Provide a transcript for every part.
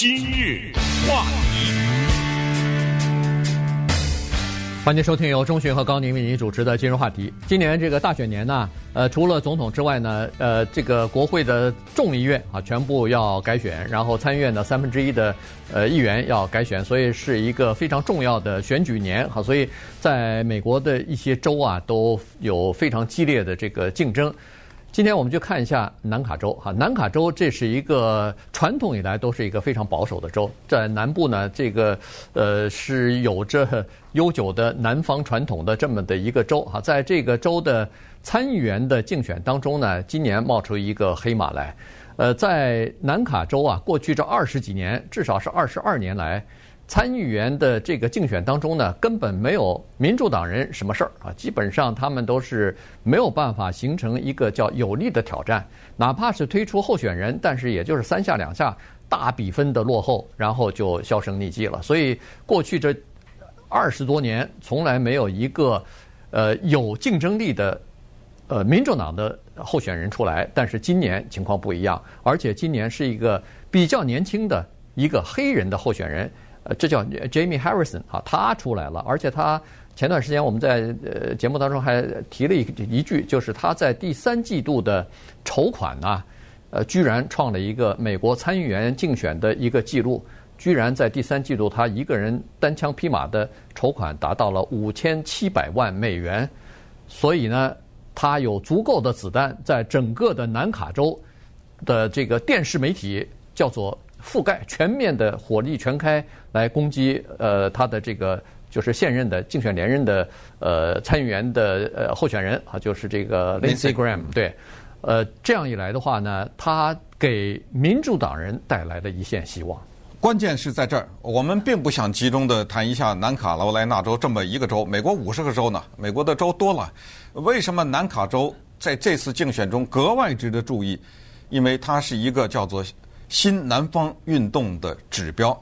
今日话题，欢迎收听由钟迅和高宁为您主持的今日话题。今年这个大选年呢，呃，除了总统之外呢，呃，这个国会的众议院啊，全部要改选，然后参议院的三分之一的呃议员要改选，所以是一个非常重要的选举年。好，所以在美国的一些州啊，都有非常激烈的这个竞争。今天我们就看一下南卡州哈，南卡州这是一个传统以来都是一个非常保守的州，在南部呢，这个呃是有着悠久的南方传统的这么的一个州哈，在这个州的参议员的竞选当中呢，今年冒出一个黑马来，呃，在南卡州啊，过去这二十几年，至少是二十二年来。参议员的这个竞选当中呢，根本没有民主党人什么事儿啊，基本上他们都是没有办法形成一个叫有力的挑战，哪怕是推出候选人，但是也就是三下两下大比分的落后，然后就销声匿迹了。所以过去这二十多年，从来没有一个呃有竞争力的呃民主党的候选人出来。但是今年情况不一样，而且今年是一个比较年轻的一个黑人的候选人。呃，这叫 Jamie Harrison 啊，他出来了，而且他前段时间我们在呃节目当中还提了一一句，就是他在第三季度的筹款啊，呃，居然创了一个美国参议员竞选的一个记录，居然在第三季度他一个人单枪匹马的筹款达到了五千七百万美元，所以呢，他有足够的子弹，在整个的南卡州的这个电视媒体叫做。覆盖全面的火力全开来攻击呃他的这个就是现任的竞选连任的呃参议员的呃候选人啊，就是这个 Lindsey Graham 对，呃这样一来的话呢，他给民主党人带来了一线希望。关键是在这儿，我们并不想集中的谈一下南卡罗来纳州这么一个州，美国五十个州呢，美国的州多了，为什么南卡州在这次竞选中格外值得注意？因为它是一个叫做。新南方运动的指标，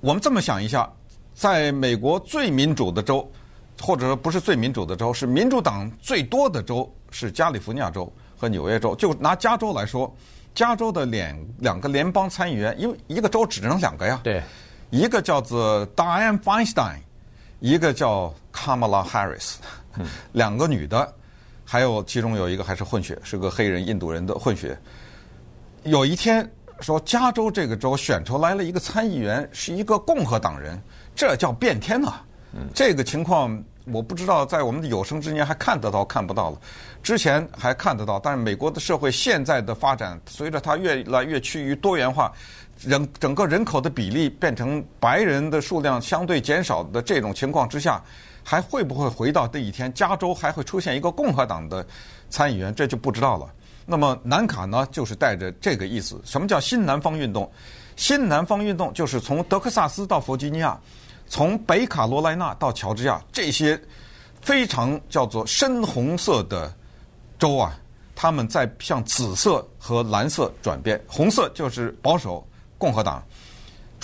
我们这么想一下，在美国最民主的州，或者说不是最民主的州，是民主党最多的州，是加利福尼亚州和纽约州。就拿加州来说，加州的两两个联邦参议员，因为一个州只能两个呀，对，一个叫做 Dianne Feinstein，一个叫 Kamala Harris，两个女的，还有其中有一个还是混血，是个黑人印度人的混血。有一天。说加州这个州选出来了一个参议员是一个共和党人，这叫变天呐！这个情况我不知道在我们的有生之年还看得到看不到了。之前还看得到，但是美国的社会现在的发展，随着它越来越趋于多元化，人整个人口的比例变成白人的数量相对减少的这种情况之下，还会不会回到这一天？加州还会出现一个共和党的参议员，这就不知道了。那么南卡呢，就是带着这个意思。什么叫新南方运动？新南方运动就是从德克萨斯到弗吉尼亚，从北卡罗来纳到乔治亚这些非常叫做深红色的州啊，他们在向紫色和蓝色转变。红色就是保守共和党。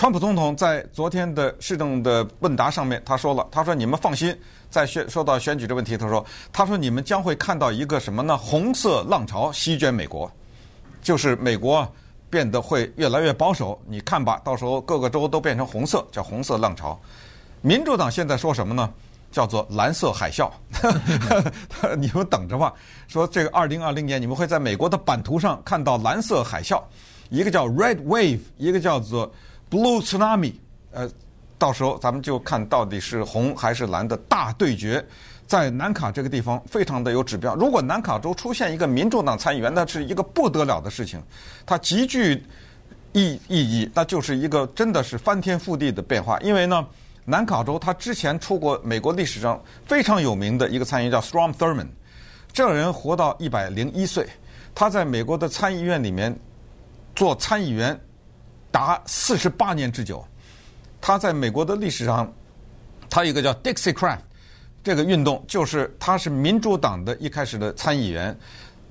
川普总统在昨天的市政的问答上面，他说了，他说你们放心。在选说到选举这问题，他说：“他说你们将会看到一个什么呢？红色浪潮席卷美国，就是美国变得会越来越保守。你看吧，到时候各个州都变成红色，叫红色浪潮。民主党现在说什么呢？叫做蓝色海啸。你们等着吧。说这个二零二零年你们会在美国的版图上看到蓝色海啸，一个叫 Red Wave，一个叫做 Blue Tsunami。呃。”到时候咱们就看到底是红还是蓝的大对决，在南卡这个地方非常的有指标。如果南卡州出现一个民主党参议员，那是一个不得了的事情，它极具意意义，那就是一个真的是翻天覆地的变化。因为呢，南卡州他之前出过美国历史上非常有名的一个参议员叫 Strom Thurmond，这人活到一百零一岁，他在美国的参议院里面做参议员达四十八年之久。他在美国的历史上，他有一个叫 Dixiecrat 这个运动，就是他是民主党的一开始的参议员，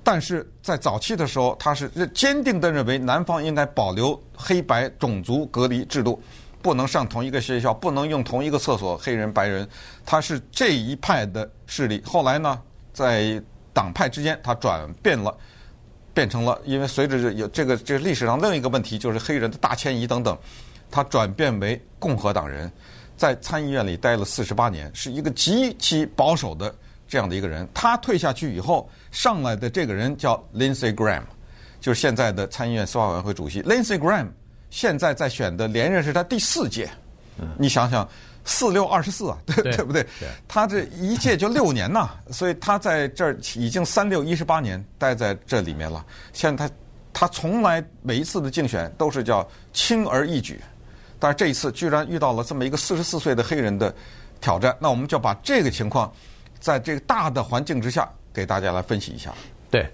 但是在早期的时候，他是坚定地认为南方应该保留黑白种族隔离制度，不能上同一个学校，不能用同一个厕所，黑人白人，他是这一派的势力。后来呢，在党派之间，他转变了，变成了，因为随着有这个这历史上另一个问题，就是黑人的大迁移等等。他转变为共和党人，在参议院里待了四十八年，是一个极其保守的这样的一个人。他退下去以后，上来的这个人叫 Lindsey Graham，就是现在的参议院司法委员会主席。Lindsey Graham 现在在选的连任是他第四届，你想想。四六二十四啊，对 对，不对？他这一届就六年呐，所以他在这儿已经三六一十八年待在这里面了。现在他他从来每一次的竞选都是叫轻而易举，但是这一次居然遇到了这么一个四十四岁的黑人的挑战，那我们就把这个情况在这个大的环境之下给大家来分析一下。对，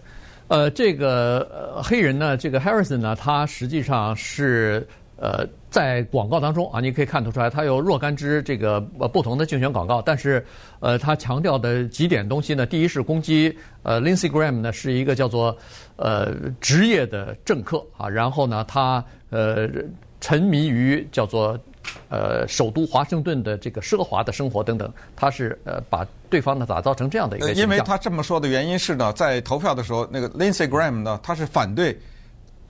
呃，这个呃黑人呢，这个 Harrison 呢，他实际上是。呃，在广告当中啊，你可以看得出来，他有若干支这个呃不同的竞选广告，但是呃，他强调的几点东西呢，第一是攻击呃 Lindsey Graham 呢是一个叫做呃职业的政客啊，然后呢，他呃沉迷于叫做呃首都华盛顿的这个奢华的生活等等，他是呃把对方呢打造成这样的一个形象。因为他这么说的原因是呢，在投票的时候，那个 Lindsey Graham 呢，他是反对。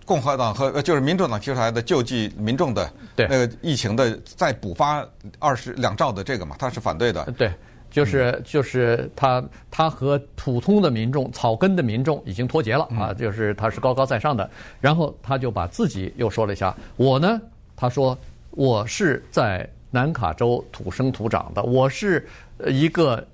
共和党和就是民主党提出来的救济民众的那个疫情的再补发二十两兆的这个嘛，他是反对的。对，就是就是他他和普通的民众、草根的民众已经脱节了啊，就是他是高高在上的。然后他就把自己又说了一下，我呢，他说我是在南卡州土生土长的，我是一个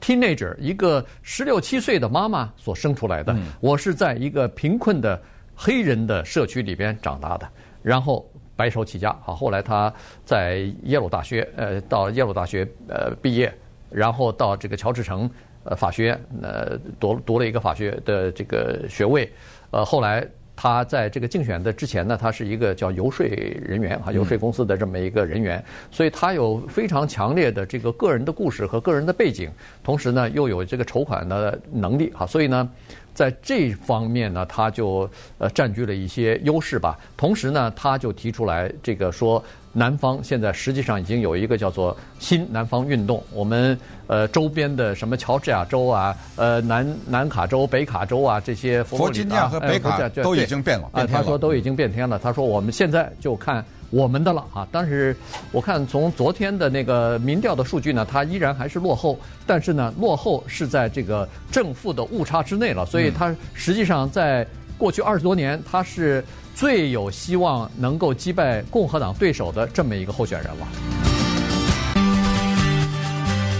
teenager，一个十六七岁的妈妈所生出来的，我是在一个贫困的。黑人的社区里边长大的，然后白手起家，好，后来他在耶鲁大学，呃，到耶鲁大学呃毕业，然后到这个乔治城呃法学院呃读读了一个法学的这个学位，呃，后来他在这个竞选的之前呢，他是一个叫游说人员啊，游说公司的这么一个人员，所以他有非常强烈的这个个人的故事和个人的背景，同时呢又有这个筹款的能力啊，所以呢。在这方面呢，他就呃占据了一些优势吧。同时呢，他就提出来这个说，南方现在实际上已经有一个叫做新南方运动。我们呃周边的什么乔治亚州啊，呃南南卡州、北卡州啊这些佛吉尼亚和北卡都已经变了。啊，他说都已经变天了。他说我们现在就看。我们的了啊，但是我看从昨天的那个民调的数据呢，它依然还是落后，但是呢，落后是在这个正负的误差之内了，所以它实际上在过去二十多年，他是最有希望能够击败共和党对手的这么一个候选人了。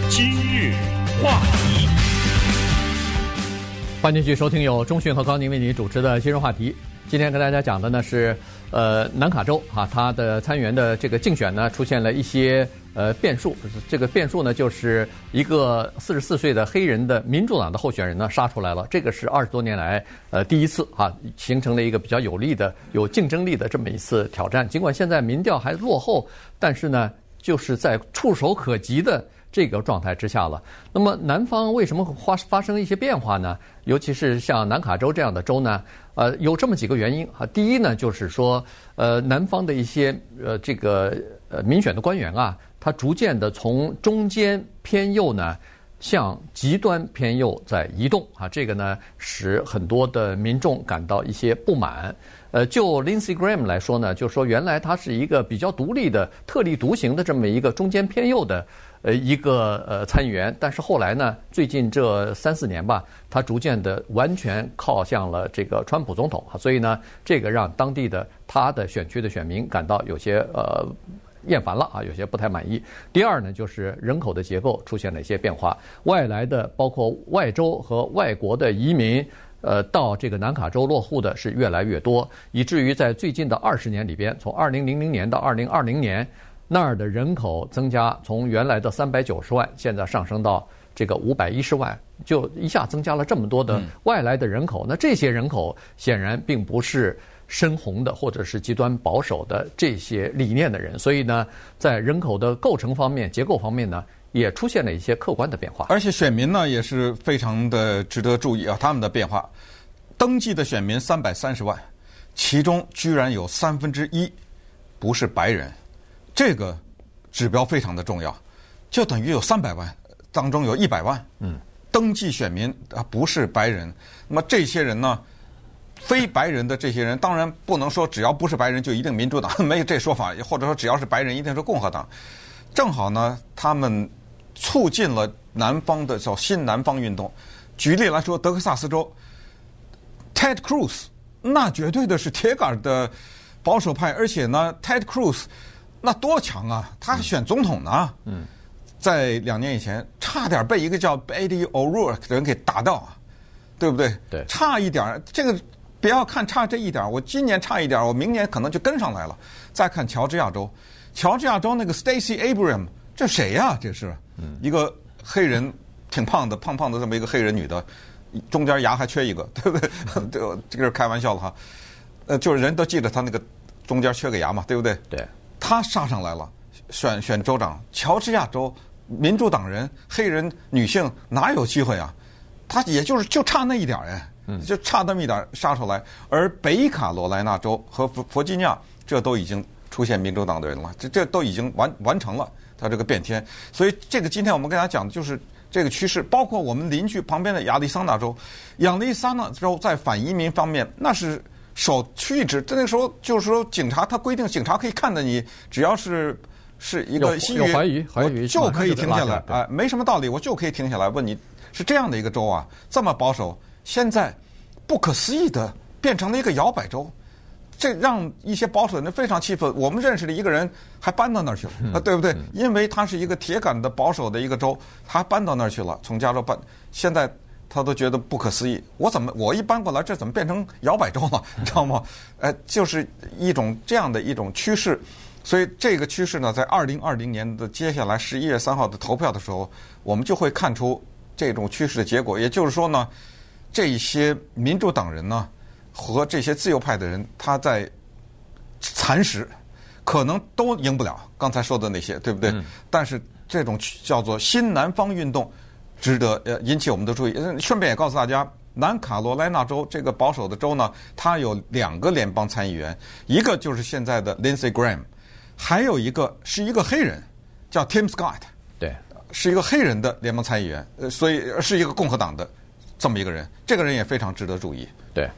今日话题，欢迎继续收听由中讯和高宁为您主持的今日话题。今天跟大家讲的呢是。呃，南卡州哈，他的参议员的这个竞选呢，出现了一些呃变数。这个变数呢，就是一个四十四岁的黑人的民主党的候选人呢杀出来了。这个是二十多年来呃第一次哈，形成了一个比较有利的、有竞争力的这么一次挑战。尽管现在民调还落后，但是呢，就是在触手可及的。这个状态之下了，那么南方为什么会发发生一些变化呢？尤其是像南卡州这样的州呢？呃，有这么几个原因啊。第一呢，就是说，呃，南方的一些呃这个呃民选的官员啊，他逐渐的从中间偏右呢，向极端偏右在移动啊。这个呢，使很多的民众感到一些不满。呃，就 Lindsey Graham 来说呢，就是说原来他是一个比较独立的、特立独行的这么一个中间偏右的。呃，一个呃参议员，但是后来呢，最近这三四年吧，他逐渐的完全靠向了这个川普总统，所以呢，这个让当地的他的选区的选民感到有些呃厌烦了啊，有些不太满意。第二呢，就是人口的结构出现了一些变化，外来的包括外州和外国的移民，呃，到这个南卡州落户的是越来越多，以至于在最近的二十年里边，从二零零零年到二零二零年。那儿的人口增加，从原来的三百九十万，现在上升到这个五百一十万，就一下增加了这么多的外来的人口。那这些人口显然并不是深红的，或者是极端保守的这些理念的人。所以呢，在人口的构成方面、结构方面呢，也出现了一些客观的变化。而且选民呢，也是非常的值得注意啊，他们的变化。登记的选民三百三十万，其中居然有三分之一不是白人。这个指标非常的重要，就等于有三百万当中有一百万，嗯，登记选民啊不是白人，那么这些人呢，非白人的这些人，当然不能说只要不是白人就一定民主党，没有这说法，或者说只要是白人一定是共和党。正好呢，他们促进了南方的叫新南方运动。举例来说，德克萨斯州，Ted Cruz 那绝对的是铁杆的保守派，而且呢，Ted Cruz 那多强啊！他选总统呢，嗯，在两年以前差点被一个叫 Beto O'Rourke 的人给打到啊，对不对？对，差一点这个。不要看差这一点，我今年差一点，我明年可能就跟上来了。再看乔治亚州，乔治亚州那个 Stacey Abrams，这谁呀？这是一个黑人，挺胖的，胖胖的这么一个黑人女的，中间牙还缺一个，对不对？这个这个是开玩笑的哈。呃，就是人都记得他那个中间缺个牙嘛，对不对？对。他杀上来了，选选州长，乔治亚州民主党人，黑人女性哪有机会啊？他也就是就差那一点哎。就差那么一点杀出来，而北卡罗来纳州和弗弗吉尼亚，这都已经出现民主党的人了，这这都已经完完成了他这个变天。所以这个今天我们跟大家讲的就是这个趋势，包括我们邻居旁边的亚利桑那州，亚利桑那州在反移民方面那是首屈一指。那个时候就是说，警察他规定警察可以看着你，只要是是一个有怀疑，怀疑就可以停下来，哎，没什么道理，我就可以停下来问你，是这样的一个州啊，这么保守。现在不可思议的变成了一个摇摆州，这让一些保守的人非常气愤。我们认识的一个人还搬到那儿去了，啊，对不对？因为他是一个铁杆的保守的一个州，他搬到那儿去了，从加州搬。现在他都觉得不可思议，我怎么我一搬过来，这怎么变成摇摆州了？你知道吗？呃，就是一种这样的一种趋势。所以这个趋势呢，在二零二零年的接下来十一月三号的投票的时候，我们就会看出这种趋势的结果。也就是说呢。这一些民主党人呢，和这些自由派的人，他在蚕食，可能都赢不了。刚才说的那些，对不对？嗯、但是这种叫做新南方运动，值得呃引起我们的注意。顺便也告诉大家，南卡罗来纳州这个保守的州呢，它有两个联邦参议员，一个就是现在的 Lindsey Graham，还有一个是一个黑人，叫 Tim Scott，对，是一个黑人的联邦参议员，呃，所以是一个共和党的。这么一个人，这个人也非常值得注意。对，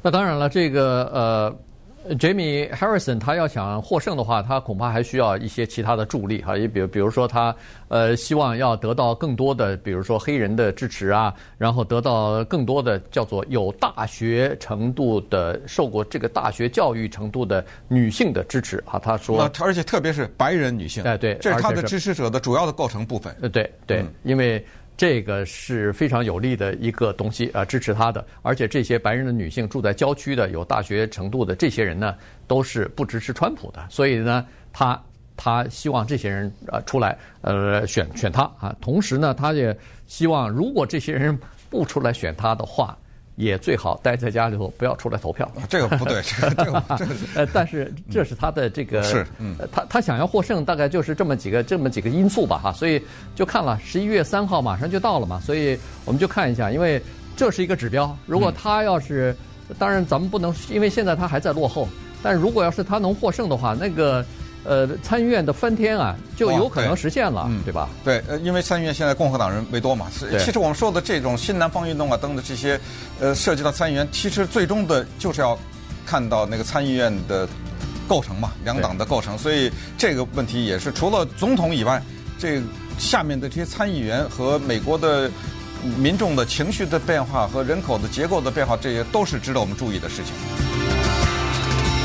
那当然了，这个呃，Jamie Harrison 他要想获胜的话，他恐怕还需要一些其他的助力哈。也比如，比如说他呃，希望要得到更多的，比如说黑人的支持啊，然后得到更多的叫做有大学程度的、受过这个大学教育程度的女性的支持啊。他说，而且特别是白人女性，哎对，这是他的支持者的主要的构成部分。呃，对对，嗯、因为。这个是非常有利的一个东西啊，支持他的。而且这些白人的女性住在郊区的、有大学程度的这些人呢，都是不支持川普的。所以呢，他他希望这些人呃出来呃选选他啊。同时呢，他也希望如果这些人不出来选他的话。也最好待在家里头，不要出来投票。这个不对，这个这个 呃，但是这是他的这个是，嗯，他他想要获胜，大概就是这么几个这么几个因素吧，哈。所以就看了十一月三号马上就到了嘛，所以我们就看一下，因为这是一个指标。如果他要是，当然咱们不能，因为现在他还在落后，但如果要是他能获胜的话，那个。呃，参议院的翻天啊，就有可能实现了，对，对吧？对，呃，因为参议院现在共和党人为多嘛。是，其实我们说的这种新南方运动啊，等等这些，呃，涉及到参议员，其实最终的就是要看到那个参议院的构成嘛，两党的构成。所以这个问题也是除了总统以外，这下面的这些参议员和美国的民众的情绪的变化和人口的结构的变化，这些都是值得我们注意的事情。